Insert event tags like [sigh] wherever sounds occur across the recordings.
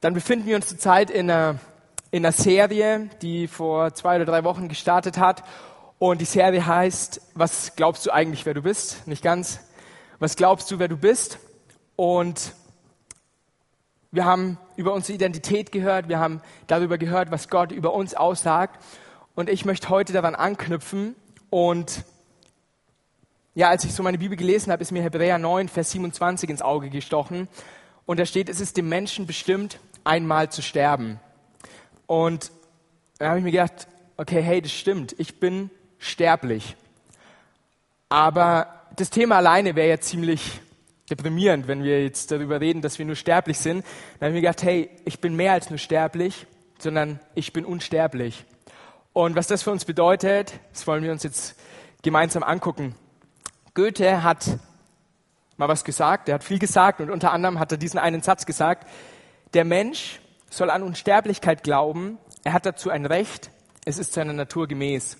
Dann befinden wir uns zurzeit in einer, in einer Serie, die vor zwei oder drei Wochen gestartet hat. Und die Serie heißt, was glaubst du eigentlich, wer du bist? Nicht ganz. Was glaubst du, wer du bist? Und wir haben über unsere Identität gehört, wir haben darüber gehört, was Gott über uns aussagt. Und ich möchte heute daran anknüpfen. Und ja, als ich so meine Bibel gelesen habe, ist mir Hebräer 9, Vers 27 ins Auge gestochen. Und da steht, es ist dem Menschen bestimmt, einmal zu sterben. Und da habe ich mir gedacht, okay, hey, das stimmt, ich bin sterblich. Aber das Thema alleine wäre ja ziemlich deprimierend, wenn wir jetzt darüber reden, dass wir nur sterblich sind. Dann habe ich mir gedacht, hey, ich bin mehr als nur sterblich, sondern ich bin unsterblich. Und was das für uns bedeutet, das wollen wir uns jetzt gemeinsam angucken. Goethe hat mal was gesagt, er hat viel gesagt und unter anderem hat er diesen einen Satz gesagt, der Mensch soll an Unsterblichkeit glauben, er hat dazu ein Recht, es ist seiner Natur gemäß.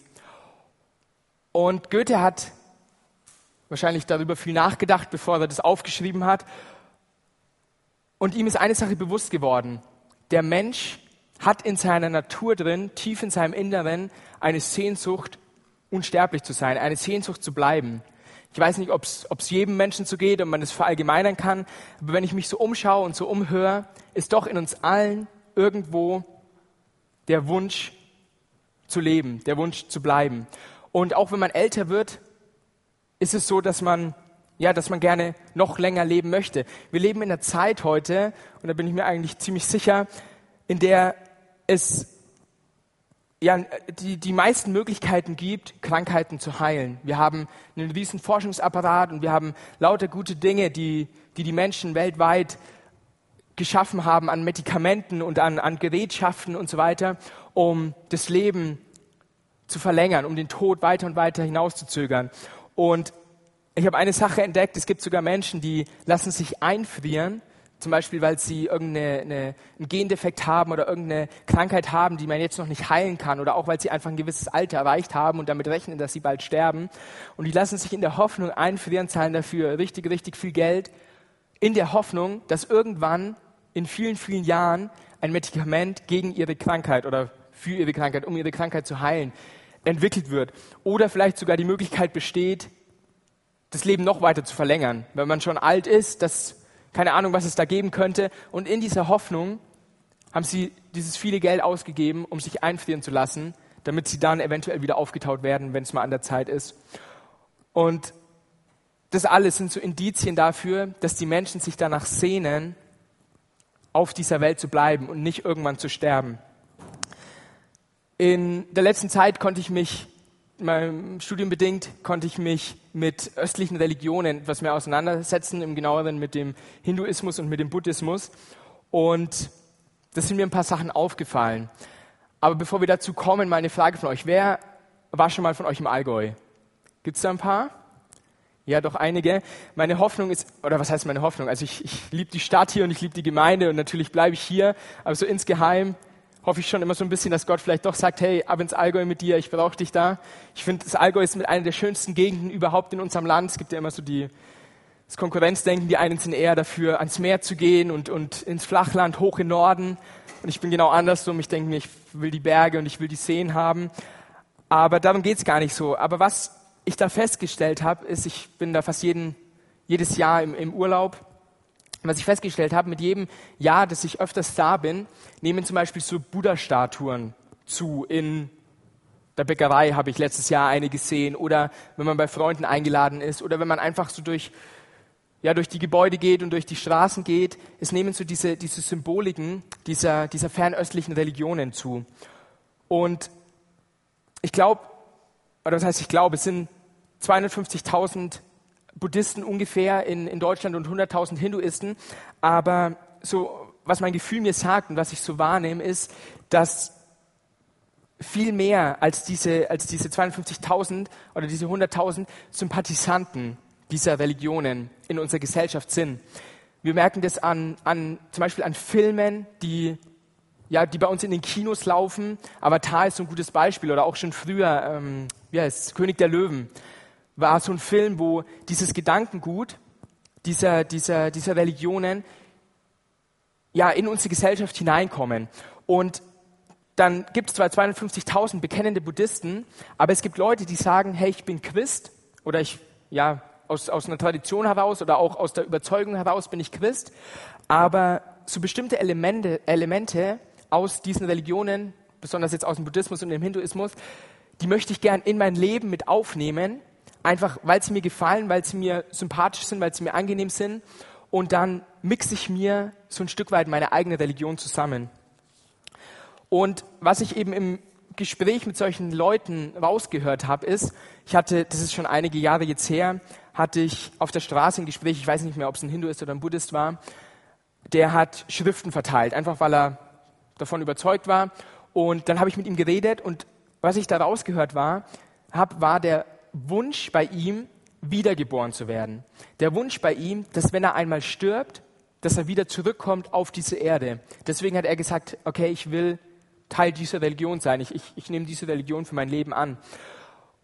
Und Goethe hat wahrscheinlich darüber viel nachgedacht, bevor er das aufgeschrieben hat. Und ihm ist eine Sache bewusst geworden. Der Mensch hat in seiner Natur drin, tief in seinem Inneren, eine Sehnsucht, unsterblich zu sein, eine Sehnsucht zu bleiben. Ich weiß nicht, ob es jedem Menschen so geht und man es verallgemeinern kann, aber wenn ich mich so umschaue und so umhöre, ist doch in uns allen irgendwo der Wunsch zu leben, der Wunsch zu bleiben. Und auch wenn man älter wird, ist es so, dass man ja, dass man gerne noch länger leben möchte. Wir leben in einer Zeit heute, und da bin ich mir eigentlich ziemlich sicher, in der es ja, die, die meisten Möglichkeiten gibt, Krankheiten zu heilen. Wir haben einen riesen Forschungsapparat und wir haben lauter gute Dinge, die die, die Menschen weltweit geschaffen haben an Medikamenten und an, an Gerätschaften und so weiter, um das Leben zu verlängern, um den Tod weiter und weiter hinauszuzögern. Und ich habe eine Sache entdeckt, es gibt sogar Menschen, die lassen sich einfrieren zum Beispiel, weil sie irgendeinen Gendefekt haben oder irgendeine Krankheit haben, die man jetzt noch nicht heilen kann oder auch weil sie einfach ein gewisses Alter erreicht haben und damit rechnen, dass sie bald sterben. Und die lassen sich in der Hoffnung einfrieren, zahlen dafür richtig, richtig viel Geld, in der Hoffnung, dass irgendwann in vielen, vielen Jahren ein Medikament gegen ihre Krankheit oder für ihre Krankheit, um ihre Krankheit zu heilen, entwickelt wird. Oder vielleicht sogar die Möglichkeit besteht, das Leben noch weiter zu verlängern. Wenn man schon alt ist, dass keine Ahnung, was es da geben könnte. Und in dieser Hoffnung haben sie dieses viele Geld ausgegeben, um sich einfrieren zu lassen, damit sie dann eventuell wieder aufgetaut werden, wenn es mal an der Zeit ist. Und das alles sind so Indizien dafür, dass die Menschen sich danach sehnen, auf dieser Welt zu bleiben und nicht irgendwann zu sterben. In der letzten Zeit konnte ich mich meinem Studium bedingt konnte ich mich mit östlichen Religionen etwas mehr auseinandersetzen, im genaueren mit dem Hinduismus und mit dem Buddhismus. Und da sind mir ein paar Sachen aufgefallen. Aber bevor wir dazu kommen, mal eine Frage von euch. Wer war schon mal von euch im Allgäu? Gibt es da ein paar? Ja, doch einige. Meine Hoffnung ist, oder was heißt meine Hoffnung? Also ich, ich liebe die Stadt hier und ich liebe die Gemeinde und natürlich bleibe ich hier, aber so insgeheim hoffe ich schon immer so ein bisschen, dass Gott vielleicht doch sagt, hey, ab ins Allgäu mit dir, ich brauche dich da. Ich finde, das Allgäu ist mit einer der schönsten Gegenden überhaupt in unserem Land. Es gibt ja immer so die, das Konkurrenzdenken, die einen sind eher dafür, ans Meer zu gehen und, und ins Flachland, hoch in Norden. Und ich bin genau andersrum. Ich denke mir, ich will die Berge und ich will die Seen haben. Aber darum geht's gar nicht so. Aber was ich da festgestellt habe, ist, ich bin da fast jeden, jedes Jahr im, im Urlaub was ich festgestellt habe, mit jedem Jahr, dass ich öfters da bin, nehmen zum Beispiel so Buddha-Statuen zu. In der Bäckerei habe ich letztes Jahr eine gesehen oder wenn man bei Freunden eingeladen ist oder wenn man einfach so durch, ja, durch die Gebäude geht und durch die Straßen geht. Es nehmen so diese, diese Symboliken dieser, dieser fernöstlichen Religionen zu. Und ich glaube, oder das heißt, ich glaube, es sind 250.000 Buddhisten ungefähr in, in Deutschland und 100.000 Hinduisten. Aber so, was mein Gefühl mir sagt und was ich so wahrnehme, ist, dass viel mehr als diese, als diese 52.000 oder diese 100.000 Sympathisanten dieser Religionen in unserer Gesellschaft sind. Wir merken das an, an, zum Beispiel an Filmen, die, ja, die bei uns in den Kinos laufen. Avatar ist so ein gutes Beispiel oder auch schon früher, ähm, wie heißt König der Löwen war so ein Film, wo dieses Gedankengut dieser, dieser, dieser Religionen ja, in unsere Gesellschaft hineinkommen. Und dann gibt es zwar 250.000 bekennende Buddhisten, aber es gibt Leute, die sagen, hey, ich bin Christ oder ich, ja, aus, aus einer Tradition heraus oder auch aus der Überzeugung heraus bin ich Christ, aber so bestimmte Elemente, Elemente aus diesen Religionen, besonders jetzt aus dem Buddhismus und dem Hinduismus, die möchte ich gern in mein Leben mit aufnehmen, einfach weil sie mir gefallen, weil sie mir sympathisch sind, weil sie mir angenehm sind und dann mixe ich mir so ein Stück weit meine eigene Religion zusammen. Und was ich eben im Gespräch mit solchen Leuten rausgehört habe, ist, ich hatte, das ist schon einige Jahre jetzt her, hatte ich auf der Straße ein Gespräch, ich weiß nicht mehr, ob es ein Hindu ist oder ein Buddhist war, der hat Schriften verteilt, einfach weil er davon überzeugt war. Und dann habe ich mit ihm geredet und was ich da rausgehört war, hab, war der Wunsch bei ihm, wiedergeboren zu werden. Der Wunsch bei ihm, dass wenn er einmal stirbt, dass er wieder zurückkommt auf diese Erde. Deswegen hat er gesagt, okay, ich will Teil dieser Religion sein. Ich, ich, ich nehme diese Religion für mein Leben an.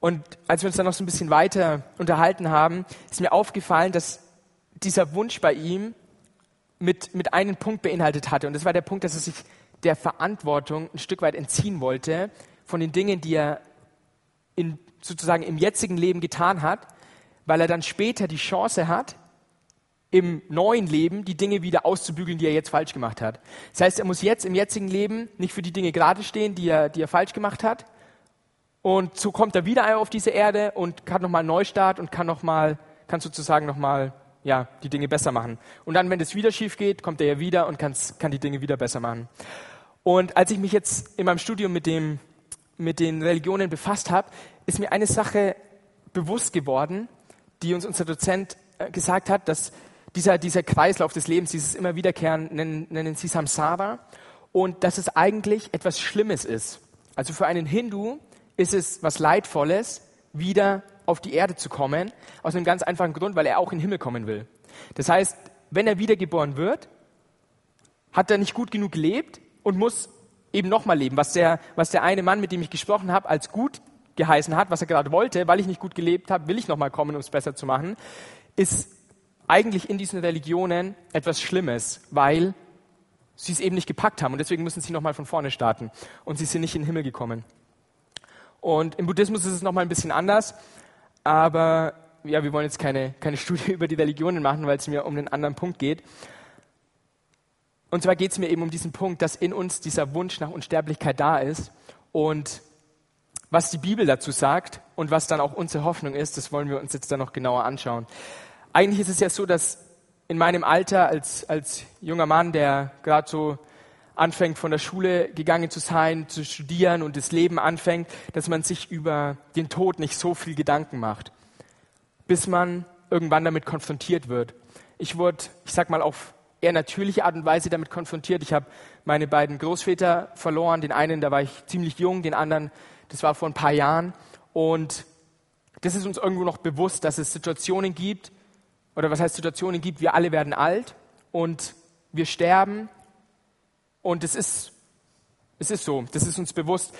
Und als wir uns dann noch so ein bisschen weiter unterhalten haben, ist mir aufgefallen, dass dieser Wunsch bei ihm mit, mit einem Punkt beinhaltet hatte. Und das war der Punkt, dass er sich der Verantwortung ein Stück weit entziehen wollte von den Dingen, die er in, sozusagen im jetzigen Leben getan hat, weil er dann später die Chance hat, im neuen Leben die Dinge wieder auszubügeln, die er jetzt falsch gemacht hat. Das heißt, er muss jetzt im jetzigen Leben nicht für die Dinge gerade stehen, die er, die er falsch gemacht hat. Und so kommt er wieder auf diese Erde und kann nochmal einen Neustart und kann nochmal, kann sozusagen nochmal, ja, die Dinge besser machen. Und dann, wenn es wieder schief geht, kommt er ja wieder und kann die Dinge wieder besser machen. Und als ich mich jetzt in meinem Studium mit dem, mit den Religionen befasst habe, ist mir eine Sache bewusst geworden, die uns unser Dozent äh, gesagt hat, dass dieser, dieser Kreislauf des Lebens, dieses immer wiederkehren, nennen, nennen sie Samsara, und dass es eigentlich etwas Schlimmes ist. Also für einen Hindu ist es was Leidvolles, wieder auf die Erde zu kommen, aus einem ganz einfachen Grund, weil er auch in den Himmel kommen will. Das heißt, wenn er wiedergeboren wird, hat er nicht gut genug gelebt und muss eben nochmal leben, was der, was der eine Mann, mit dem ich gesprochen habe, als gut geheißen hat, was er gerade wollte, weil ich nicht gut gelebt habe, will ich nochmal kommen, um es besser zu machen, ist eigentlich in diesen Religionen etwas Schlimmes, weil sie es eben nicht gepackt haben und deswegen müssen sie nochmal von vorne starten und sie sind nicht in den Himmel gekommen. Und im Buddhismus ist es nochmal ein bisschen anders, aber ja, wir wollen jetzt keine, keine Studie [laughs] über die Religionen machen, weil es mir um einen anderen Punkt geht. Und zwar geht es mir eben um diesen Punkt, dass in uns dieser Wunsch nach Unsterblichkeit da ist und was die Bibel dazu sagt und was dann auch unsere Hoffnung ist, das wollen wir uns jetzt dann noch genauer anschauen. Eigentlich ist es ja so, dass in meinem Alter als, als junger Mann, der gerade so anfängt, von der Schule gegangen zu sein, zu studieren und das Leben anfängt, dass man sich über den Tod nicht so viel Gedanken macht, bis man irgendwann damit konfrontiert wird. Ich wurde, ich sag mal, auf eher natürliche Art und Weise damit konfrontiert. Ich habe meine beiden Großväter verloren. Den einen, da war ich ziemlich jung, den anderen das war vor ein paar Jahren. Und das ist uns irgendwo noch bewusst, dass es Situationen gibt, oder was heißt Situationen gibt, wir alle werden alt und wir sterben. Und es ist, es ist so, das ist uns bewusst.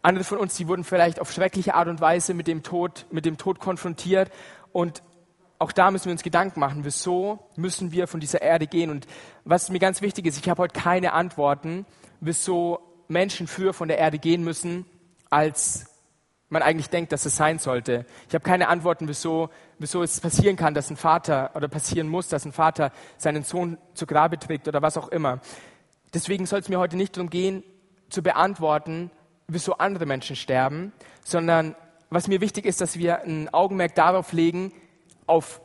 Andere von uns, die wurden vielleicht auf schreckliche Art und Weise mit dem Tod, mit dem Tod konfrontiert. Und auch da müssen wir uns Gedanken machen, wieso müssen wir von dieser Erde gehen? Und was mir ganz wichtig ist, ich habe heute keine Antworten, wieso Menschen früher von der Erde gehen müssen, als man eigentlich denkt, dass es sein sollte. Ich habe keine Antworten, wieso, wieso es passieren kann, dass ein Vater oder passieren muss, dass ein Vater seinen Sohn zu Grabe trägt oder was auch immer. Deswegen soll es mir heute nicht darum gehen, zu beantworten, wieso andere Menschen sterben, sondern was mir wichtig ist, dass wir ein Augenmerk darauf legen, auf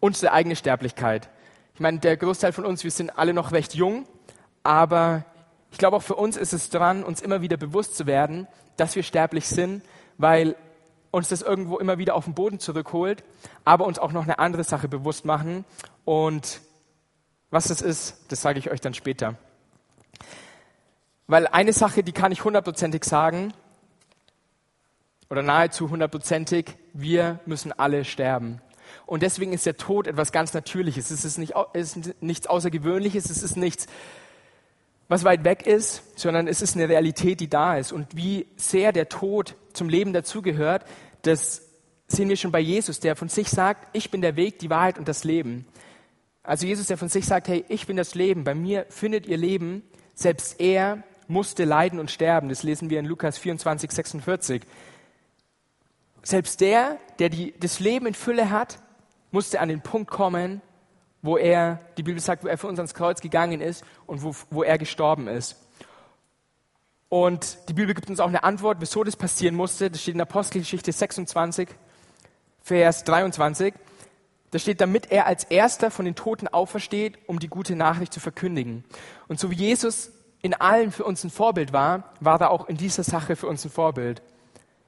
unsere eigene Sterblichkeit. Ich meine, der Großteil von uns, wir sind alle noch recht jung, aber ich glaube auch für uns ist es dran, uns immer wieder bewusst zu werden, dass wir sterblich sind, weil uns das irgendwo immer wieder auf den Boden zurückholt, aber uns auch noch eine andere Sache bewusst machen. Und was das ist, das sage ich euch dann später. Weil eine Sache, die kann ich hundertprozentig sagen, oder nahezu hundertprozentig, wir müssen alle sterben. Und deswegen ist der Tod etwas ganz Natürliches. Es ist, nicht, ist nichts Außergewöhnliches, es ist nichts was weit weg ist, sondern es ist eine Realität, die da ist. Und wie sehr der Tod zum Leben dazugehört, das sehen wir schon bei Jesus, der von sich sagt, ich bin der Weg, die Wahrheit und das Leben. also Jesus, der von sich sagt, hey, ich bin das Leben, bei mir findet ihr Leben, selbst er musste leiden und sterben. Das lesen wir in Lukas 24, 46. Selbst der, der die, das Leben in Fülle hat, musste an den Punkt kommen, wo er, die Bibel sagt, wo er für uns ans Kreuz gegangen ist und wo, wo er gestorben ist. Und die Bibel gibt uns auch eine Antwort, wieso das passieren musste. Das steht in Apostelgeschichte 26, Vers 23. Da steht, damit er als erster von den Toten aufersteht, um die gute Nachricht zu verkündigen. Und so wie Jesus in allen für uns ein Vorbild war, war er auch in dieser Sache für uns ein Vorbild.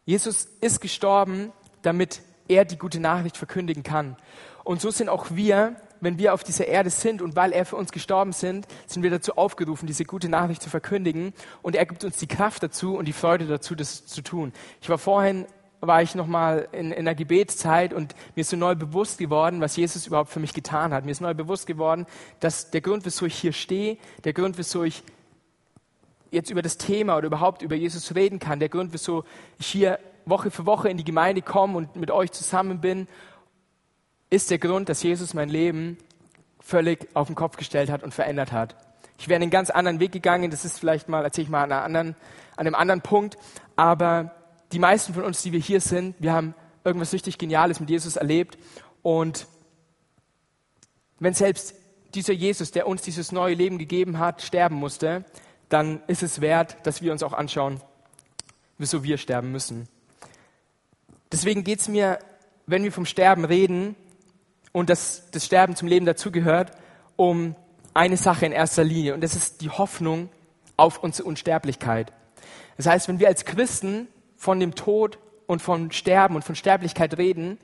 Jesus ist gestorben, damit er die gute Nachricht verkündigen kann. Und so sind auch wir, wenn wir auf dieser Erde sind und weil er für uns gestorben sind, sind wir dazu aufgerufen, diese gute Nachricht zu verkündigen. Und er gibt uns die Kraft dazu und die Freude dazu, das zu tun. Ich war vorhin war ich nochmal in, in der Gebetszeit und mir ist so neu bewusst geworden, was Jesus überhaupt für mich getan hat. Mir ist neu bewusst geworden, dass der Grund, wieso ich hier stehe, der Grund, wieso ich jetzt über das Thema oder überhaupt über Jesus reden kann, der Grund, wieso ich hier Woche für Woche in die Gemeinde komme und mit euch zusammen bin, ist der Grund, dass Jesus mein Leben völlig auf den Kopf gestellt hat und verändert hat. Ich wäre einen ganz anderen Weg gegangen, das ist vielleicht mal, erzähle ich mal an, anderen, an einem anderen Punkt, aber die meisten von uns, die wir hier sind, wir haben irgendwas richtig Geniales mit Jesus erlebt und wenn selbst dieser Jesus, der uns dieses neue Leben gegeben hat, sterben musste, dann ist es wert, dass wir uns auch anschauen, wieso wir sterben müssen. Deswegen geht es mir, wenn wir vom Sterben reden und dass das Sterben zum Leben dazugehört, um eine Sache in erster Linie und das ist die Hoffnung auf unsere Unsterblichkeit. Das heißt, wenn wir als Christen von dem Tod und von Sterben und von Sterblichkeit reden,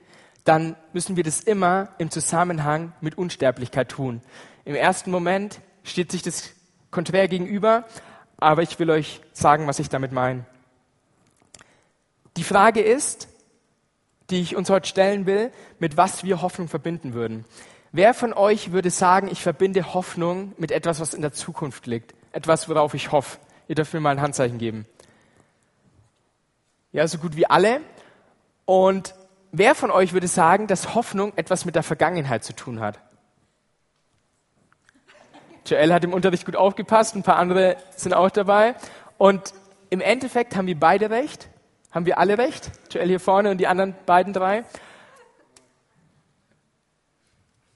dann müssen wir das immer im Zusammenhang mit Unsterblichkeit tun. Im ersten Moment steht sich das konträr gegenüber, aber ich will euch sagen, was ich damit meine. Die Frage ist, die ich uns heute stellen will, mit was wir Hoffnung verbinden würden. Wer von euch würde sagen, ich verbinde Hoffnung mit etwas, was in der Zukunft liegt? Etwas, worauf ich hoffe? Ihr dürft mir mal ein Handzeichen geben. Ja, so gut wie alle. Und wer von euch würde sagen, dass Hoffnung etwas mit der Vergangenheit zu tun hat? Joel hat im Unterricht gut aufgepasst, ein paar andere sind auch dabei. Und im Endeffekt haben wir beide recht. Haben wir alle recht? Joel hier vorne und die anderen beiden drei.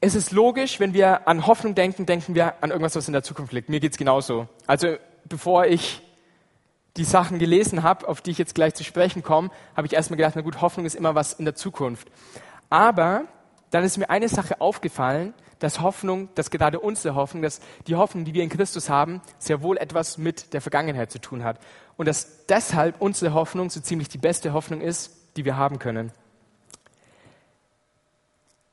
Es ist logisch, wenn wir an Hoffnung denken, denken wir an irgendwas, was in der Zukunft liegt. Mir geht's genauso. Also bevor ich die Sachen gelesen habe, auf die ich jetzt gleich zu sprechen komme, habe ich erstmal gedacht, na gut, Hoffnung ist immer was in der Zukunft. Aber dann ist mir eine Sache aufgefallen, dass Hoffnung, dass gerade unsere Hoffnung, dass die Hoffnung, die wir in Christus haben, sehr wohl etwas mit der Vergangenheit zu tun hat. Und dass deshalb unsere Hoffnung so ziemlich die beste Hoffnung ist, die wir haben können.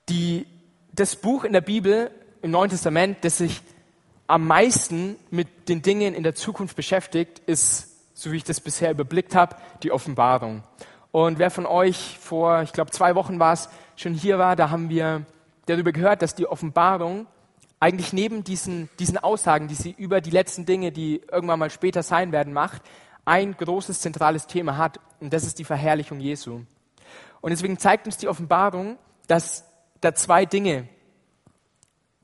Die, das Buch in der Bibel, im Neuen Testament, das sich am meisten mit den Dingen in der Zukunft beschäftigt, ist, so wie ich das bisher überblickt habe, die Offenbarung. Und wer von euch vor, ich glaube, zwei Wochen war es, schon hier war, da haben wir darüber gehört, dass die Offenbarung eigentlich neben diesen, diesen Aussagen, die sie über die letzten Dinge, die irgendwann mal später sein werden, macht, ein großes zentrales Thema hat. Und das ist die Verherrlichung Jesu. Und deswegen zeigt uns die Offenbarung, dass da zwei Dinge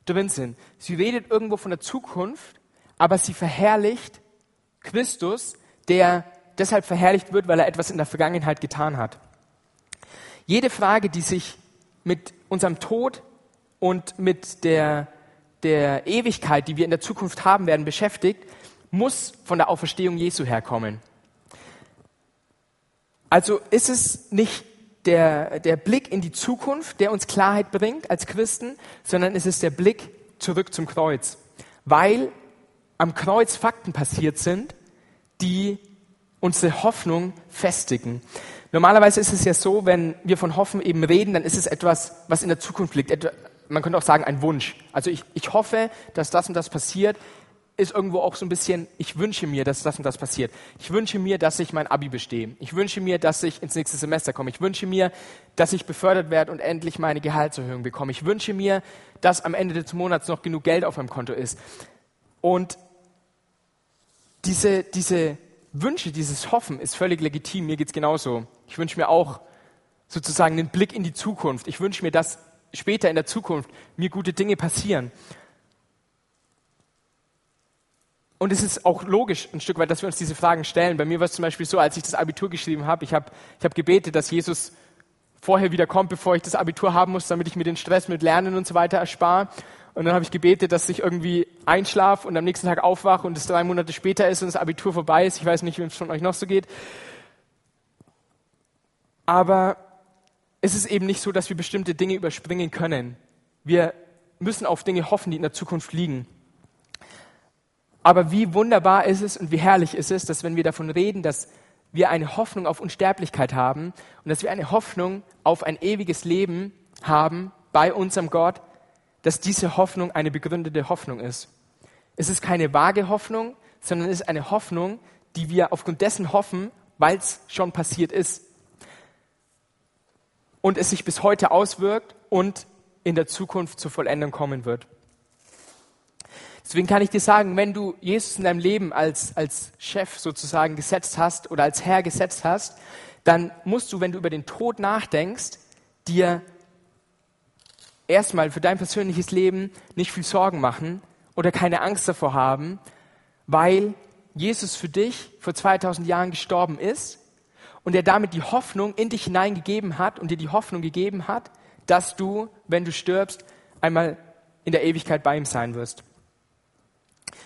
drin sind. Sie redet irgendwo von der Zukunft, aber sie verherrlicht Christus, der deshalb verherrlicht wird, weil er etwas in der Vergangenheit getan hat. Jede Frage, die sich mit unserem Tod und mit der, der Ewigkeit, die wir in der Zukunft haben werden, beschäftigt, muss von der Auferstehung Jesu herkommen. Also ist es nicht der, der Blick in die Zukunft, der uns Klarheit bringt als Christen, sondern es ist der Blick zurück zum Kreuz. Weil am Kreuz Fakten passiert sind, die unsere Hoffnung festigen. Normalerweise ist es ja so, wenn wir von Hoffen eben reden, dann ist es etwas, was in der Zukunft liegt. Man könnte auch sagen, ein Wunsch. Also ich, ich hoffe, dass das und das passiert, ist irgendwo auch so ein bisschen, ich wünsche mir, dass das und das passiert. Ich wünsche mir, dass ich mein Abi bestehe. Ich wünsche mir, dass ich ins nächste Semester komme. Ich wünsche mir, dass ich befördert werde und endlich meine Gehaltserhöhung bekomme. Ich wünsche mir, dass am Ende des Monats noch genug Geld auf meinem Konto ist. Und diese, diese Wünsche, dieses Hoffen ist völlig legitim. Mir geht's genauso. Ich wünsche mir auch sozusagen einen Blick in die Zukunft. Ich wünsche mir, dass später in der Zukunft mir gute Dinge passieren? Und es ist auch logisch ein Stück weit, dass wir uns diese Fragen stellen. Bei mir war es zum Beispiel so, als ich das Abitur geschrieben habe, ich habe ich hab gebetet, dass Jesus vorher wieder kommt, bevor ich das Abitur haben muss, damit ich mir den Stress mit Lernen und so weiter erspare. Und dann habe ich gebetet, dass ich irgendwie einschlafe und am nächsten Tag aufwache und es drei Monate später ist und das Abitur vorbei ist. Ich weiß nicht, wie es von euch noch so geht. Aber es ist eben nicht so, dass wir bestimmte Dinge überspringen können. Wir müssen auf Dinge hoffen, die in der Zukunft liegen. Aber wie wunderbar ist es und wie herrlich ist es, dass wenn wir davon reden, dass wir eine Hoffnung auf Unsterblichkeit haben und dass wir eine Hoffnung auf ein ewiges Leben haben bei unserem Gott, dass diese Hoffnung eine begründete Hoffnung ist. Es ist keine vage Hoffnung, sondern es ist eine Hoffnung, die wir aufgrund dessen hoffen, weil es schon passiert ist. Und es sich bis heute auswirkt und in der Zukunft zur Vollendung kommen wird. Deswegen kann ich dir sagen, wenn du Jesus in deinem Leben als, als Chef sozusagen gesetzt hast oder als Herr gesetzt hast, dann musst du, wenn du über den Tod nachdenkst, dir erstmal für dein persönliches Leben nicht viel Sorgen machen oder keine Angst davor haben, weil Jesus für dich vor 2000 Jahren gestorben ist und er damit die Hoffnung in dich hineingegeben hat und dir die Hoffnung gegeben hat, dass du, wenn du stirbst, einmal in der Ewigkeit bei ihm sein wirst.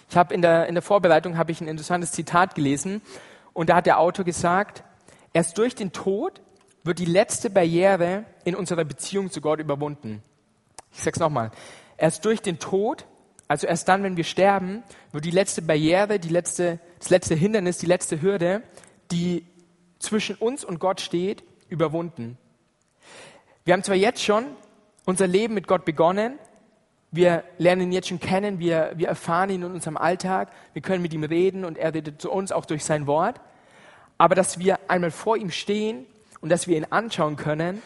Ich habe in der, in der Vorbereitung habe ich ein interessantes Zitat gelesen und da hat der Autor gesagt, erst durch den Tod wird die letzte Barriere in unserer Beziehung zu Gott überwunden. Ich sage es nochmal. Erst durch den Tod, also erst dann, wenn wir sterben, wird die letzte Barriere, die letzte, das letzte Hindernis, die letzte Hürde, die zwischen uns und Gott steht, überwunden. Wir haben zwar jetzt schon unser Leben mit Gott begonnen, wir lernen ihn jetzt schon kennen, wir, wir erfahren ihn in unserem Alltag, wir können mit ihm reden und er redet zu uns auch durch sein Wort, aber dass wir einmal vor ihm stehen und dass wir ihn anschauen können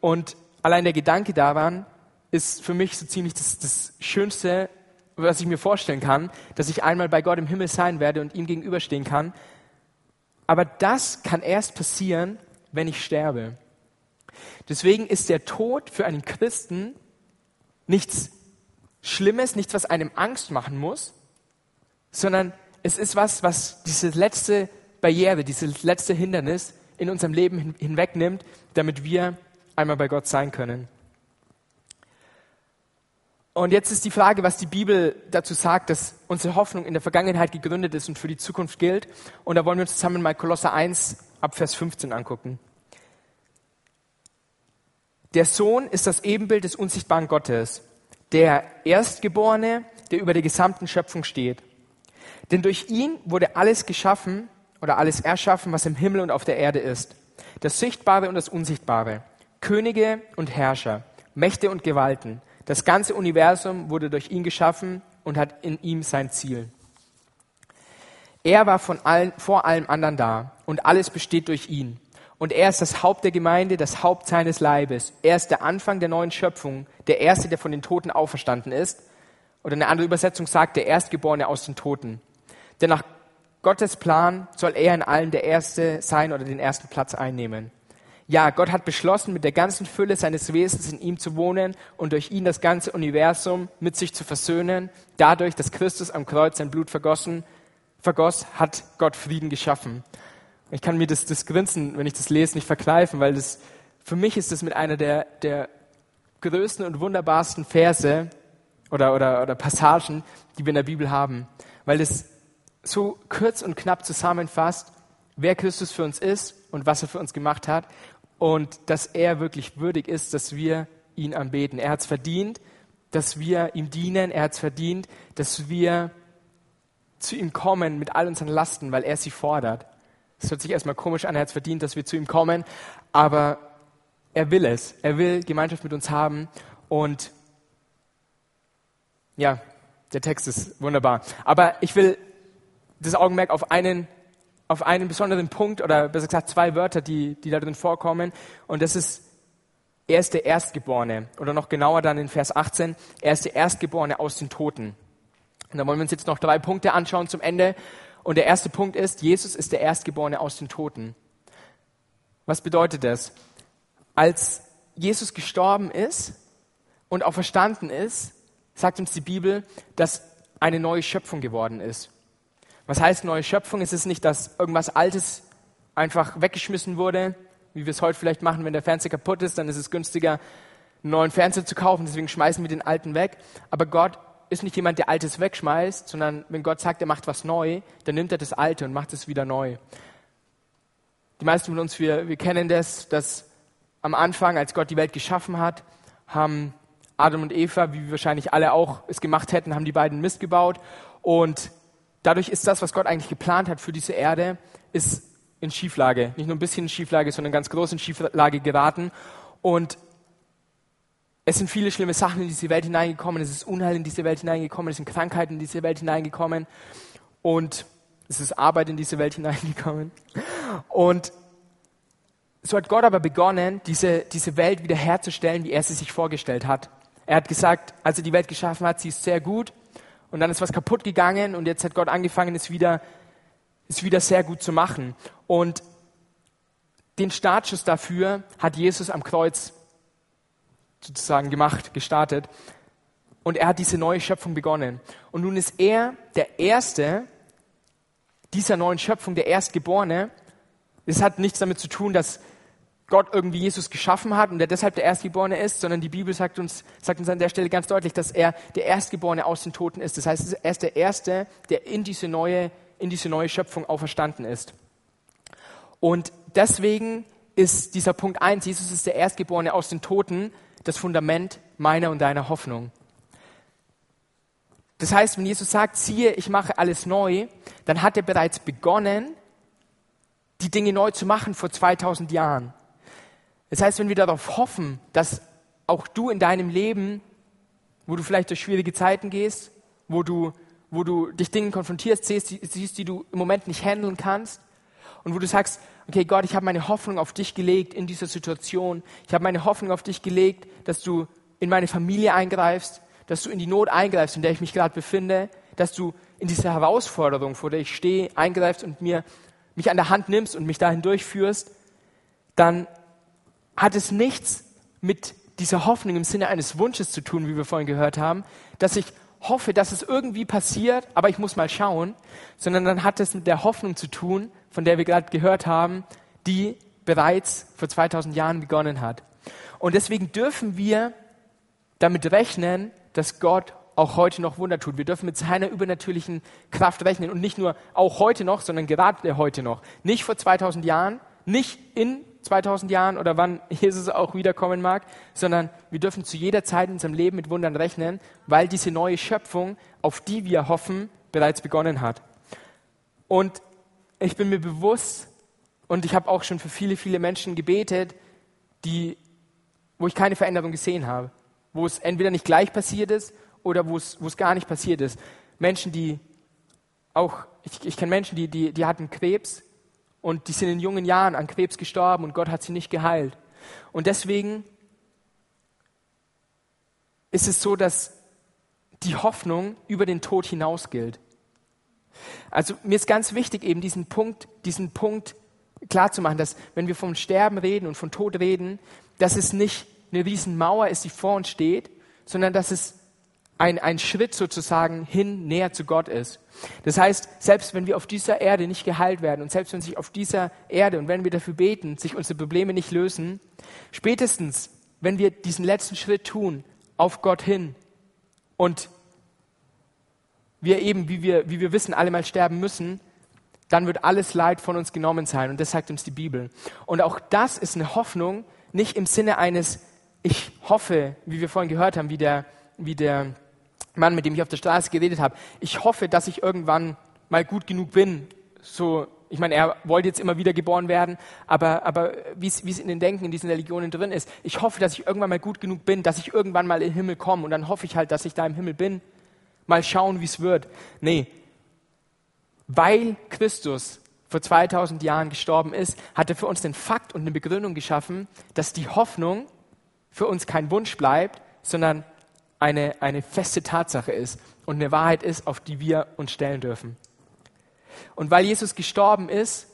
und allein der Gedanke daran, ist für mich so ziemlich das, das Schönste, was ich mir vorstellen kann, dass ich einmal bei Gott im Himmel sein werde und ihm gegenüberstehen kann. Aber das kann erst passieren, wenn ich sterbe. Deswegen ist der Tod für einen Christen nichts Schlimmes, nichts, was einem Angst machen muss, sondern es ist was, was diese letzte Barriere, dieses letzte Hindernis in unserem Leben hinwegnimmt, damit wir einmal bei Gott sein können. Und jetzt ist die Frage, was die Bibel dazu sagt, dass unsere Hoffnung in der Vergangenheit gegründet ist und für die Zukunft gilt. Und da wollen wir uns zusammen mal Kolosser 1 ab Vers 15 angucken. Der Sohn ist das Ebenbild des unsichtbaren Gottes, der Erstgeborene, der über der gesamten Schöpfung steht. Denn durch ihn wurde alles geschaffen oder alles erschaffen, was im Himmel und auf der Erde ist. Das Sichtbare und das Unsichtbare. Könige und Herrscher, Mächte und Gewalten das ganze Universum wurde durch ihn geschaffen und hat in ihm sein Ziel. Er war von allen, vor allem anderen da und alles besteht durch ihn. Und er ist das Haupt der Gemeinde, das Haupt seines Leibes. Er ist der Anfang der neuen Schöpfung, der Erste, der von den Toten auferstanden ist. Oder eine andere Übersetzung sagt, der Erstgeborene aus den Toten. Denn nach Gottes Plan soll er in allem der Erste sein oder den ersten Platz einnehmen. Ja, Gott hat beschlossen, mit der ganzen Fülle seines Wesens in ihm zu wohnen und durch ihn das ganze Universum mit sich zu versöhnen. Dadurch, dass Christus am Kreuz sein Blut vergossen, vergoss, hat Gott Frieden geschaffen. Ich kann mir das, das Grinsen, wenn ich das lese, nicht verkneifen, weil das, für mich ist das mit einer der, der größten und wunderbarsten Verse oder, oder, oder Passagen, die wir in der Bibel haben, weil es so kurz und knapp zusammenfasst, wer Christus für uns ist und was er für uns gemacht hat und dass er wirklich würdig ist, dass wir ihn anbeten. Er hat es verdient, dass wir ihm dienen. Er hat es verdient, dass wir zu ihm kommen mit all unseren Lasten, weil er sie fordert. Es hört sich erstmal komisch an, er hat es verdient, dass wir zu ihm kommen, aber er will es. Er will Gemeinschaft mit uns haben und ja, der Text ist wunderbar. Aber ich will das Augenmerk auf einen auf einen besonderen Punkt oder besser gesagt zwei Wörter, die, die da drin vorkommen. Und das ist, er ist der Erstgeborene. Oder noch genauer dann in Vers 18, er ist der Erstgeborene aus den Toten. Und da wollen wir uns jetzt noch drei Punkte anschauen zum Ende. Und der erste Punkt ist, Jesus ist der Erstgeborene aus den Toten. Was bedeutet das? Als Jesus gestorben ist, und auch verstanden ist, sagt uns die Bibel, dass eine neue Schöpfung geworden ist. Was heißt neue Schöpfung? Es ist nicht, dass irgendwas Altes einfach weggeschmissen wurde, wie wir es heute vielleicht machen, wenn der Fernseher kaputt ist, dann ist es günstiger, einen neuen Fernseher zu kaufen, deswegen schmeißen wir den alten weg. Aber Gott ist nicht jemand, der Altes wegschmeißt, sondern wenn Gott sagt, er macht was neu, dann nimmt er das Alte und macht es wieder neu. Die meisten von uns, wir, wir kennen das, dass am Anfang, als Gott die Welt geschaffen hat, haben Adam und Eva, wie wir wahrscheinlich alle auch es gemacht hätten, haben die beiden Mist gebaut. Und dadurch ist das, was Gott eigentlich geplant hat für diese Erde, ist in Schieflage. Nicht nur ein bisschen in Schieflage, sondern ganz groß in Schieflage geraten. Und es sind viele schlimme Sachen in diese Welt hineingekommen. Es ist Unheil in diese Welt hineingekommen. Es sind Krankheiten in diese Welt hineingekommen. Und es ist Arbeit in diese Welt hineingekommen. Und so hat Gott aber begonnen, diese, diese Welt wiederherzustellen, wie er sie sich vorgestellt hat. Er hat gesagt, als er die Welt geschaffen hat, sie ist sehr gut. Und dann ist was kaputt gegangen und jetzt hat Gott angefangen, es wieder, es wieder sehr gut zu machen. Und den Startschuss dafür hat Jesus am Kreuz sozusagen gemacht, gestartet. Und er hat diese neue Schöpfung begonnen. Und nun ist er der Erste dieser neuen Schöpfung, der Erstgeborene. Es hat nichts damit zu tun, dass Gott irgendwie Jesus geschaffen hat und der deshalb der Erstgeborene ist, sondern die Bibel sagt uns, sagt uns an der Stelle ganz deutlich, dass er der Erstgeborene aus den Toten ist. Das heißt, er ist der Erste, der in diese neue, in diese neue Schöpfung auferstanden ist. Und deswegen ist dieser Punkt eins: Jesus ist der Erstgeborene aus den Toten, das Fundament meiner und deiner Hoffnung. Das heißt, wenn Jesus sagt, siehe, ich mache alles neu, dann hat er bereits begonnen, die Dinge neu zu machen vor 2000 Jahren. Das heißt, wenn wir darauf hoffen, dass auch du in deinem Leben, wo du vielleicht durch schwierige Zeiten gehst, wo du, wo du dich Dingen konfrontierst, siehst, die, siehst, die du im Moment nicht handeln kannst, und wo du sagst, okay Gott, ich habe meine Hoffnung auf dich gelegt in dieser Situation. Ich habe meine Hoffnung auf dich gelegt, dass du in meine Familie eingreifst, dass du in die Not eingreifst, in der ich mich gerade befinde, dass du in diese Herausforderung, vor der ich stehe, eingreifst und mir mich an der Hand nimmst und mich dahin durchführst, dann hat es nichts mit dieser Hoffnung im Sinne eines Wunsches zu tun, wie wir vorhin gehört haben, dass ich hoffe, dass es irgendwie passiert, aber ich muss mal schauen, sondern dann hat es mit der Hoffnung zu tun, von der wir gerade gehört haben, die bereits vor 2000 Jahren begonnen hat. Und deswegen dürfen wir damit rechnen, dass Gott auch heute noch Wunder tut. Wir dürfen mit seiner übernatürlichen Kraft rechnen und nicht nur auch heute noch, sondern gerade heute noch. Nicht vor 2000 Jahren, nicht in 2000 Jahren oder wann [laughs] Jesus auch wiederkommen mag, sondern wir dürfen zu jeder Zeit in unserem Leben mit Wundern rechnen, weil diese neue Schöpfung, auf die wir hoffen, bereits begonnen hat. Und ich bin mir bewusst, und ich habe auch schon für viele, viele Menschen gebetet, die, wo ich keine Veränderung gesehen habe, wo es entweder nicht gleich passiert ist oder wo es, wo es gar nicht passiert ist. Menschen, die auch, ich, ich kenne Menschen, die, die, die hatten Krebs und die sind in jungen Jahren an Krebs gestorben und Gott hat sie nicht geheilt. Und deswegen ist es so, dass die Hoffnung über den Tod hinaus gilt. Also mir ist ganz wichtig, eben diesen Punkt, diesen Punkt klarzumachen, dass wenn wir vom Sterben reden und von Tod reden, dass es nicht eine Riesenmauer ist, die vor uns steht, sondern dass es ein, ein Schritt sozusagen hin näher zu Gott ist. Das heißt, selbst wenn wir auf dieser Erde nicht geheilt werden und selbst wenn sich auf dieser Erde und wenn wir dafür beten, sich unsere Probleme nicht lösen, spätestens, wenn wir diesen letzten Schritt tun, auf Gott hin und wir eben, wie wir, wie wir wissen, alle mal sterben müssen, dann wird alles Leid von uns genommen sein. Und das sagt uns die Bibel. Und auch das ist eine Hoffnung, nicht im Sinne eines, ich hoffe, wie wir vorhin gehört haben, wie der, wie der Mann, mit dem ich auf der Straße geredet habe, ich hoffe, dass ich irgendwann mal gut genug bin. So, ich meine, er wollte jetzt immer wieder geboren werden, aber, aber wie es in den Denken in diesen Religionen drin ist, ich hoffe, dass ich irgendwann mal gut genug bin, dass ich irgendwann mal in den Himmel komme und dann hoffe ich halt, dass ich da im Himmel bin. Mal schauen, wie es wird. Nee, weil Christus vor 2000 Jahren gestorben ist, hat er für uns den Fakt und eine Begründung geschaffen, dass die Hoffnung für uns kein Wunsch bleibt, sondern eine, eine feste Tatsache ist und eine Wahrheit ist, auf die wir uns stellen dürfen. Und weil Jesus gestorben ist,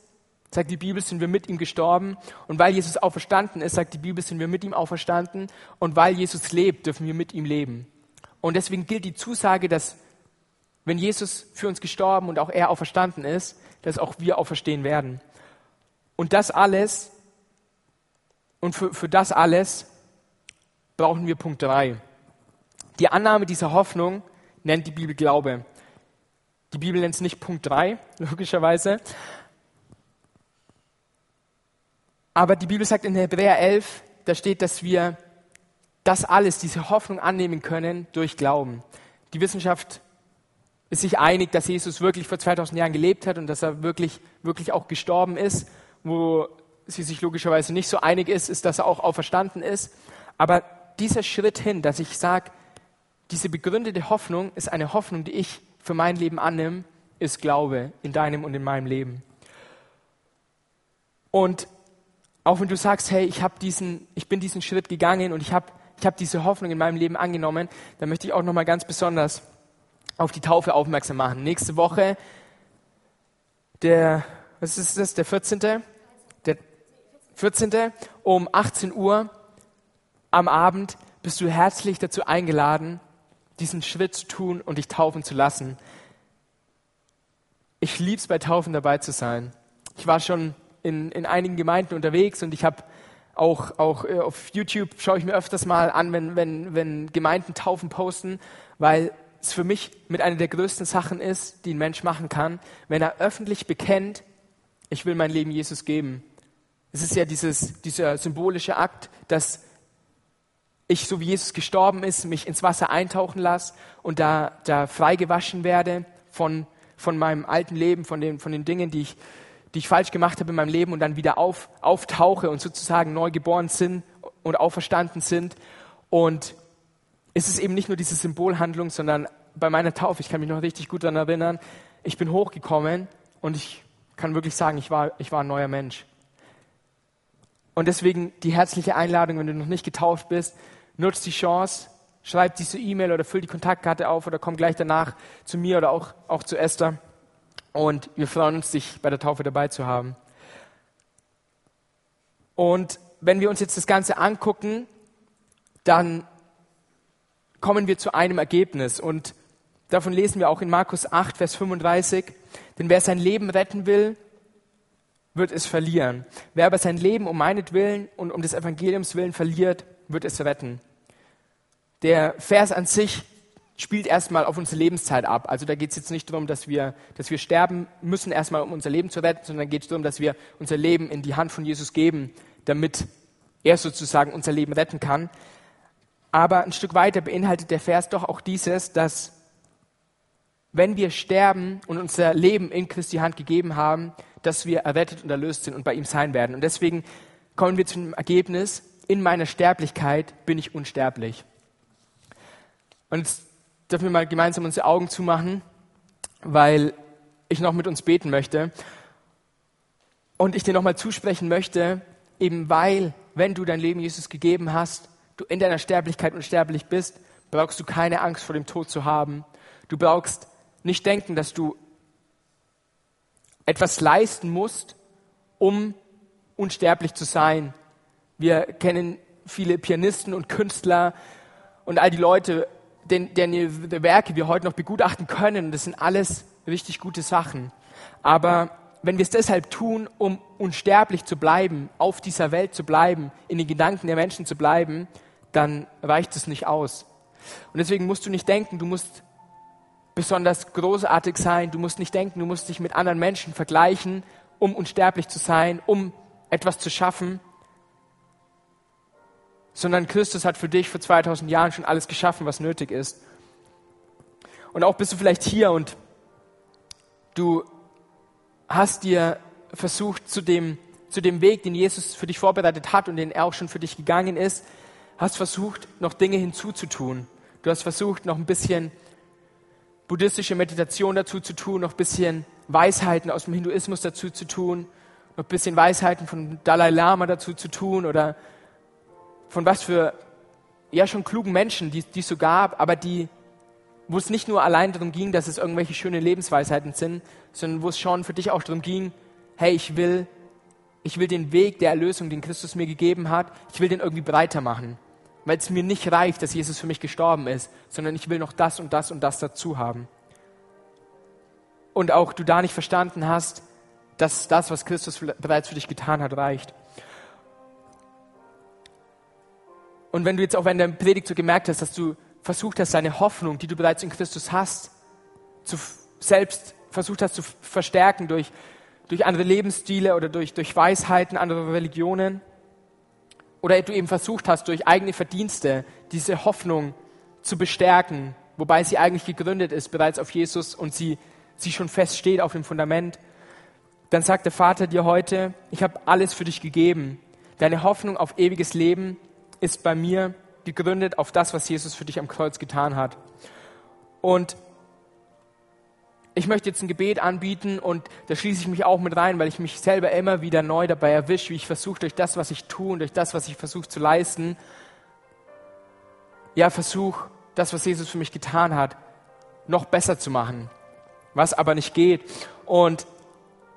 sagt die Bibel, sind wir mit ihm gestorben. Und weil Jesus auferstanden ist, sagt die Bibel, sind wir mit ihm auferstanden. Und weil Jesus lebt, dürfen wir mit ihm leben. Und deswegen gilt die Zusage, dass wenn Jesus für uns gestorben und auch er auferstanden ist, dass auch wir auferstehen werden. Und das alles, und für, für das alles brauchen wir Punkt 3. Die Annahme dieser Hoffnung nennt die Bibel Glaube. Die Bibel nennt es nicht Punkt 3, logischerweise. Aber die Bibel sagt in Hebräer 11, da steht, dass wir das alles, diese Hoffnung annehmen können durch Glauben. Die Wissenschaft ist sich einig, dass Jesus wirklich vor 2000 Jahren gelebt hat und dass er wirklich, wirklich auch gestorben ist. Wo sie sich logischerweise nicht so einig ist, ist, dass er auch auferstanden ist. Aber dieser Schritt hin, dass ich sage, diese begründete Hoffnung ist eine Hoffnung, die ich für mein Leben annehme, ist Glaube in deinem und in meinem Leben. Und auch wenn du sagst, hey, ich, diesen, ich bin diesen Schritt gegangen und ich habe ich hab diese Hoffnung in meinem Leben angenommen, dann möchte ich auch nochmal ganz besonders auf die Taufe aufmerksam machen. Nächste Woche, der, was ist das, der 14. Der 14. um 18 Uhr am Abend bist du herzlich dazu eingeladen, diesen Schritt zu tun und dich taufen zu lassen. Ich lieb's bei Taufen dabei zu sein. Ich war schon in, in einigen Gemeinden unterwegs und ich habe auch, auch äh, auf YouTube schaue ich mir öfters mal an, wenn, wenn, wenn Gemeinden Taufen posten, weil es für mich mit einer der größten Sachen ist, die ein Mensch machen kann, wenn er öffentlich bekennt, ich will mein Leben Jesus geben. Es ist ja dieses, dieser symbolische Akt, dass ich, so wie Jesus gestorben ist, mich ins Wasser eintauchen lasse und da, da freigewaschen werde von, von meinem alten Leben, von den, von den Dingen, die ich, die ich falsch gemacht habe in meinem Leben und dann wieder auf, auftauche und sozusagen neu geboren sind und auferstanden sind. Und ist es eben nicht nur diese Symbolhandlung, sondern bei meiner Taufe, ich kann mich noch richtig gut daran erinnern, ich bin hochgekommen und ich kann wirklich sagen, ich war, ich war ein neuer Mensch. Und deswegen die herzliche Einladung, wenn du noch nicht getauft bist, nutzt die Chance, schreib diese E-Mail oder füll die Kontaktkarte auf oder komm gleich danach zu mir oder auch, auch zu Esther. Und wir freuen uns, dich bei der Taufe dabei zu haben. Und wenn wir uns jetzt das Ganze angucken, dann kommen wir zu einem Ergebnis. Und davon lesen wir auch in Markus 8, Vers 35. Denn wer sein Leben retten will, wird es verlieren. Wer aber sein Leben um meinetwillen und um des Evangeliums willen verliert, wird es retten. Der Vers an sich spielt erstmal auf unsere Lebenszeit ab. Also da geht es jetzt nicht darum, dass wir, dass wir sterben müssen, erstmal um unser Leben zu retten, sondern geht es darum, dass wir unser Leben in die Hand von Jesus geben, damit er sozusagen unser Leben retten kann. Aber ein Stück weiter beinhaltet der Vers doch auch dieses, dass wenn wir sterben und unser Leben in Christi Hand gegeben haben, dass wir errettet und erlöst sind und bei ihm sein werden. Und deswegen kommen wir zu dem Ergebnis, in meiner Sterblichkeit bin ich unsterblich. Und jetzt dürfen wir mal gemeinsam unsere Augen zumachen, weil ich noch mit uns beten möchte. Und ich dir nochmal zusprechen möchte, eben weil, wenn du dein Leben Jesus gegeben hast, du in deiner Sterblichkeit unsterblich bist, brauchst du keine Angst vor dem Tod zu haben. Du brauchst nicht denken, dass du etwas leisten musst, um unsterblich zu sein. Wir kennen viele Pianisten und Künstler und all die Leute, deren, deren Werke wir heute noch begutachten können. Das sind alles richtig gute Sachen. Aber wenn wir es deshalb tun, um unsterblich zu bleiben, auf dieser Welt zu bleiben, in den Gedanken der Menschen zu bleiben, dann reicht es nicht aus. Und deswegen musst du nicht denken, du musst besonders großartig sein, du musst nicht denken, du musst dich mit anderen Menschen vergleichen, um unsterblich zu sein, um etwas zu schaffen, sondern Christus hat für dich vor 2000 Jahren schon alles geschaffen, was nötig ist. Und auch bist du vielleicht hier und du hast dir versucht, zu dem, zu dem Weg, den Jesus für dich vorbereitet hat und den er auch schon für dich gegangen ist, hast versucht, noch Dinge hinzuzutun. Du hast versucht, noch ein bisschen buddhistische Meditation dazu zu tun, noch ein bisschen Weisheiten aus dem Hinduismus dazu zu tun, noch ein bisschen Weisheiten von Dalai Lama dazu zu tun oder von was für ja schon klugen Menschen, die, es so gab, aber die, wo es nicht nur allein darum ging, dass es irgendwelche schöne Lebensweisheiten sind, sondern wo es schon für dich auch darum ging, hey, ich will ich will den Weg der Erlösung, den Christus mir gegeben hat, ich will den irgendwie breiter machen. Weil es mir nicht reicht, dass Jesus für mich gestorben ist, sondern ich will noch das und das und das dazu haben. Und auch du da nicht verstanden hast, dass das, was Christus bereits für dich getan hat, reicht. Und wenn du jetzt auch in der Predigt so gemerkt hast, dass du versucht hast, deine Hoffnung, die du bereits in Christus hast, zu, selbst versucht hast zu verstärken durch, durch andere Lebensstile oder durch, durch Weisheiten anderer Religionen, oder du eben versucht hast, durch eigene Verdienste diese Hoffnung zu bestärken, wobei sie eigentlich gegründet ist bereits auf Jesus und sie, sie schon feststeht auf dem Fundament, dann sagt der Vater dir heute, ich habe alles für dich gegeben. Deine Hoffnung auf ewiges Leben ist bei mir gegründet auf das, was Jesus für dich am Kreuz getan hat. Und ich möchte jetzt ein Gebet anbieten und da schließe ich mich auch mit rein, weil ich mich selber immer wieder neu dabei erwische, wie ich versuche, durch das, was ich tue und durch das, was ich versuche zu leisten, ja, versuche, das, was Jesus für mich getan hat, noch besser zu machen, was aber nicht geht. Und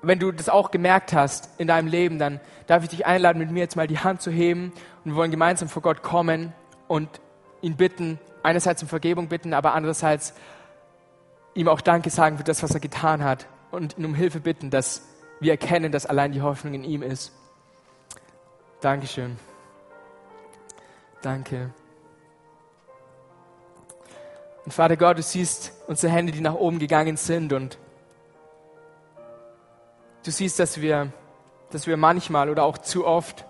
wenn du das auch gemerkt hast in deinem Leben, dann darf ich dich einladen, mit mir jetzt mal die Hand zu heben und wir wollen gemeinsam vor Gott kommen und ihn bitten, einerseits um Vergebung bitten, aber andererseits ihm auch Danke sagen für das, was er getan hat und ihn um Hilfe bitten, dass wir erkennen, dass allein die Hoffnung in ihm ist. Dankeschön. Danke. Und Vater Gott, du siehst unsere Hände, die nach oben gegangen sind und du siehst, dass wir, dass wir manchmal oder auch zu oft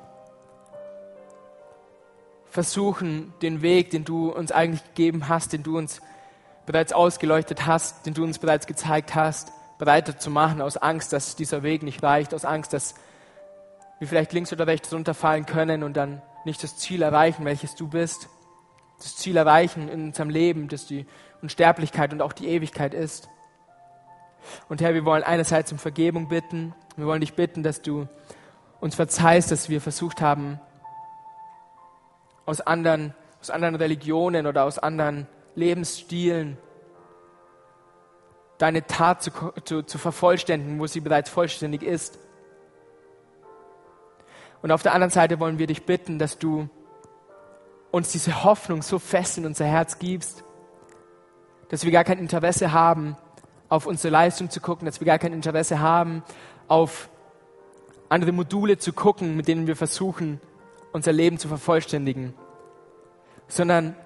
versuchen, den Weg, den du uns eigentlich gegeben hast, den du uns bereits ausgeleuchtet hast, den du uns bereits gezeigt hast, breiter zu machen, aus Angst, dass dieser Weg nicht reicht, aus Angst, dass wir vielleicht links oder rechts runterfallen können und dann nicht das Ziel erreichen, welches du bist. Das Ziel erreichen in unserem Leben, das die Unsterblichkeit und auch die Ewigkeit ist. Und Herr, wir wollen einerseits um Vergebung bitten. Wir wollen dich bitten, dass du uns verzeihst, dass wir versucht haben, aus anderen, aus anderen Religionen oder aus anderen Lebensstilen deine Tat zu, zu, zu vervollständigen, wo sie bereits vollständig ist. Und auf der anderen Seite wollen wir dich bitten, dass du uns diese Hoffnung so fest in unser Herz gibst, dass wir gar kein Interesse haben, auf unsere Leistung zu gucken, dass wir gar kein Interesse haben, auf andere Module zu gucken, mit denen wir versuchen, unser Leben zu vervollständigen, sondern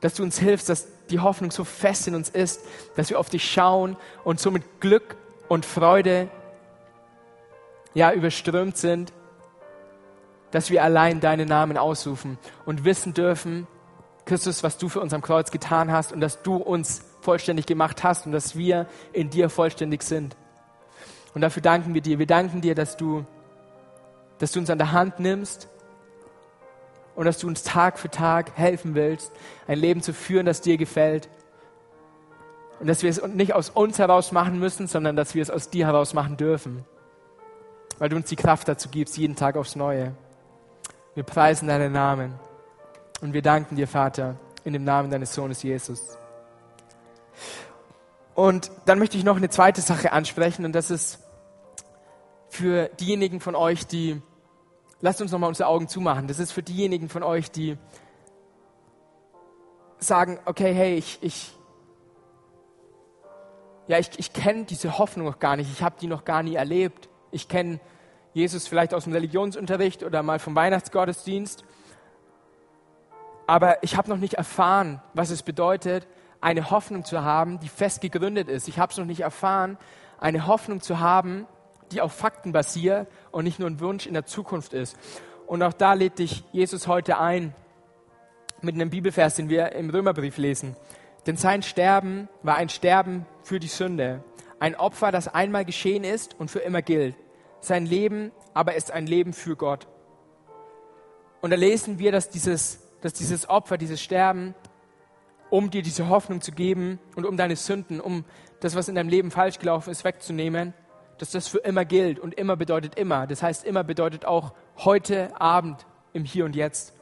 dass du uns hilfst, dass die Hoffnung so fest in uns ist, dass wir auf dich schauen und so mit Glück und Freude ja überströmt sind, dass wir allein deinen Namen ausrufen und wissen dürfen, Christus, was du für uns am Kreuz getan hast und dass du uns vollständig gemacht hast und dass wir in dir vollständig sind. Und dafür danken wir dir. Wir danken dir, dass du, dass du uns an der Hand nimmst und dass du uns Tag für Tag helfen willst, ein Leben zu führen, das dir gefällt. Und dass wir es nicht aus uns heraus machen müssen, sondern dass wir es aus dir heraus machen dürfen. Weil du uns die Kraft dazu gibst, jeden Tag aufs Neue. Wir preisen deinen Namen. Und wir danken dir, Vater, in dem Namen deines Sohnes Jesus. Und dann möchte ich noch eine zweite Sache ansprechen, und das ist für diejenigen von euch, die lasst uns nochmal unsere Augen zumachen. Das ist für diejenigen von euch, die sagen, okay, hey, ich, ich, ja, ich, ich kenne diese Hoffnung noch gar nicht, ich habe die noch gar nie erlebt. Ich kenne Jesus vielleicht aus dem Religionsunterricht oder mal vom Weihnachtsgottesdienst, aber ich habe noch nicht erfahren, was es bedeutet, eine Hoffnung zu haben, die fest gegründet ist. Ich habe es noch nicht erfahren, eine Hoffnung zu haben, die auf Fakten basiert und nicht nur ein Wunsch in der Zukunft ist. Und auch da lädt dich Jesus heute ein mit einem Bibelvers, den wir im Römerbrief lesen. Denn sein Sterben war ein Sterben für die Sünde, ein Opfer, das einmal geschehen ist und für immer gilt. Sein Leben aber ist ein Leben für Gott. Und da lesen wir, dass dieses, dass dieses Opfer, dieses Sterben, um dir diese Hoffnung zu geben und um deine Sünden, um das, was in deinem Leben falsch gelaufen ist, wegzunehmen, dass das für immer gilt und immer bedeutet immer. Das heißt, immer bedeutet auch heute Abend im Hier und Jetzt.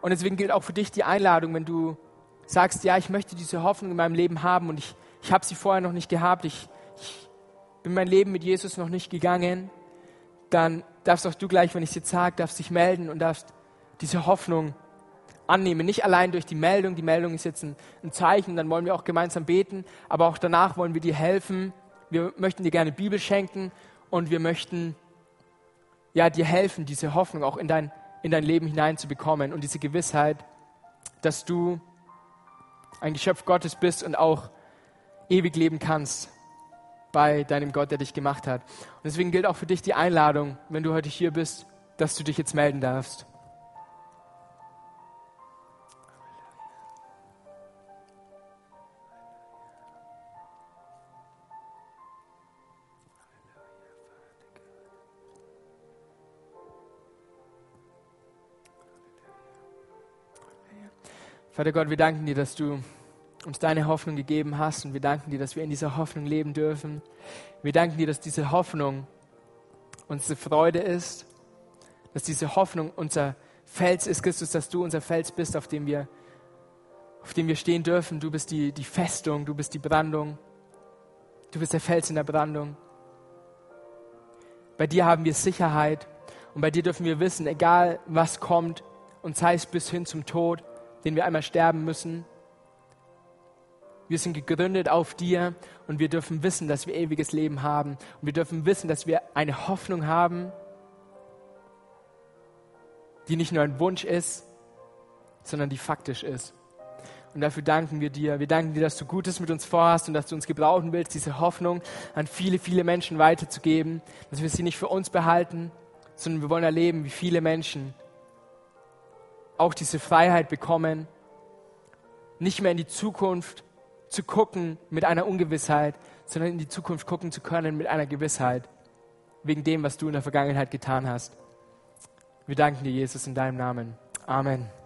Und deswegen gilt auch für dich die Einladung, wenn du sagst, ja, ich möchte diese Hoffnung in meinem Leben haben und ich, ich habe sie vorher noch nicht gehabt, ich, ich bin mein Leben mit Jesus noch nicht gegangen, dann darfst auch du gleich, wenn ich es jetzt sage, darfst dich melden und darfst diese Hoffnung annehmen. Nicht allein durch die Meldung, die Meldung ist jetzt ein, ein Zeichen, dann wollen wir auch gemeinsam beten, aber auch danach wollen wir dir helfen. Wir möchten dir gerne Bibel schenken und wir möchten ja, dir helfen, diese Hoffnung auch in dein, in dein Leben hineinzubekommen und diese Gewissheit, dass du ein Geschöpf Gottes bist und auch ewig leben kannst bei deinem Gott, der dich gemacht hat. Und deswegen gilt auch für dich die Einladung, wenn du heute hier bist, dass du dich jetzt melden darfst. Vater Gott, wir danken dir, dass du uns deine Hoffnung gegeben hast und wir danken dir, dass wir in dieser Hoffnung leben dürfen. Wir danken dir, dass diese Hoffnung unsere Freude ist, dass diese Hoffnung unser Fels ist, Christus, dass du unser Fels bist, auf dem wir, auf dem wir stehen dürfen. Du bist die, die Festung, du bist die Brandung, du bist der Fels in der Brandung. Bei dir haben wir Sicherheit und bei dir dürfen wir wissen, egal was kommt, und sei es bis hin zum Tod, den wir einmal sterben müssen. Wir sind gegründet auf dir und wir dürfen wissen, dass wir ewiges Leben haben. Und wir dürfen wissen, dass wir eine Hoffnung haben, die nicht nur ein Wunsch ist, sondern die faktisch ist. Und dafür danken wir dir. Wir danken dir, dass du Gutes mit uns vorhast und dass du uns gebrauchen willst, diese Hoffnung an viele, viele Menschen weiterzugeben, dass wir sie nicht für uns behalten, sondern wir wollen erleben, wie viele Menschen auch diese Freiheit bekommen, nicht mehr in die Zukunft zu gucken mit einer Ungewissheit, sondern in die Zukunft gucken zu können mit einer Gewissheit, wegen dem, was du in der Vergangenheit getan hast. Wir danken dir, Jesus, in deinem Namen. Amen.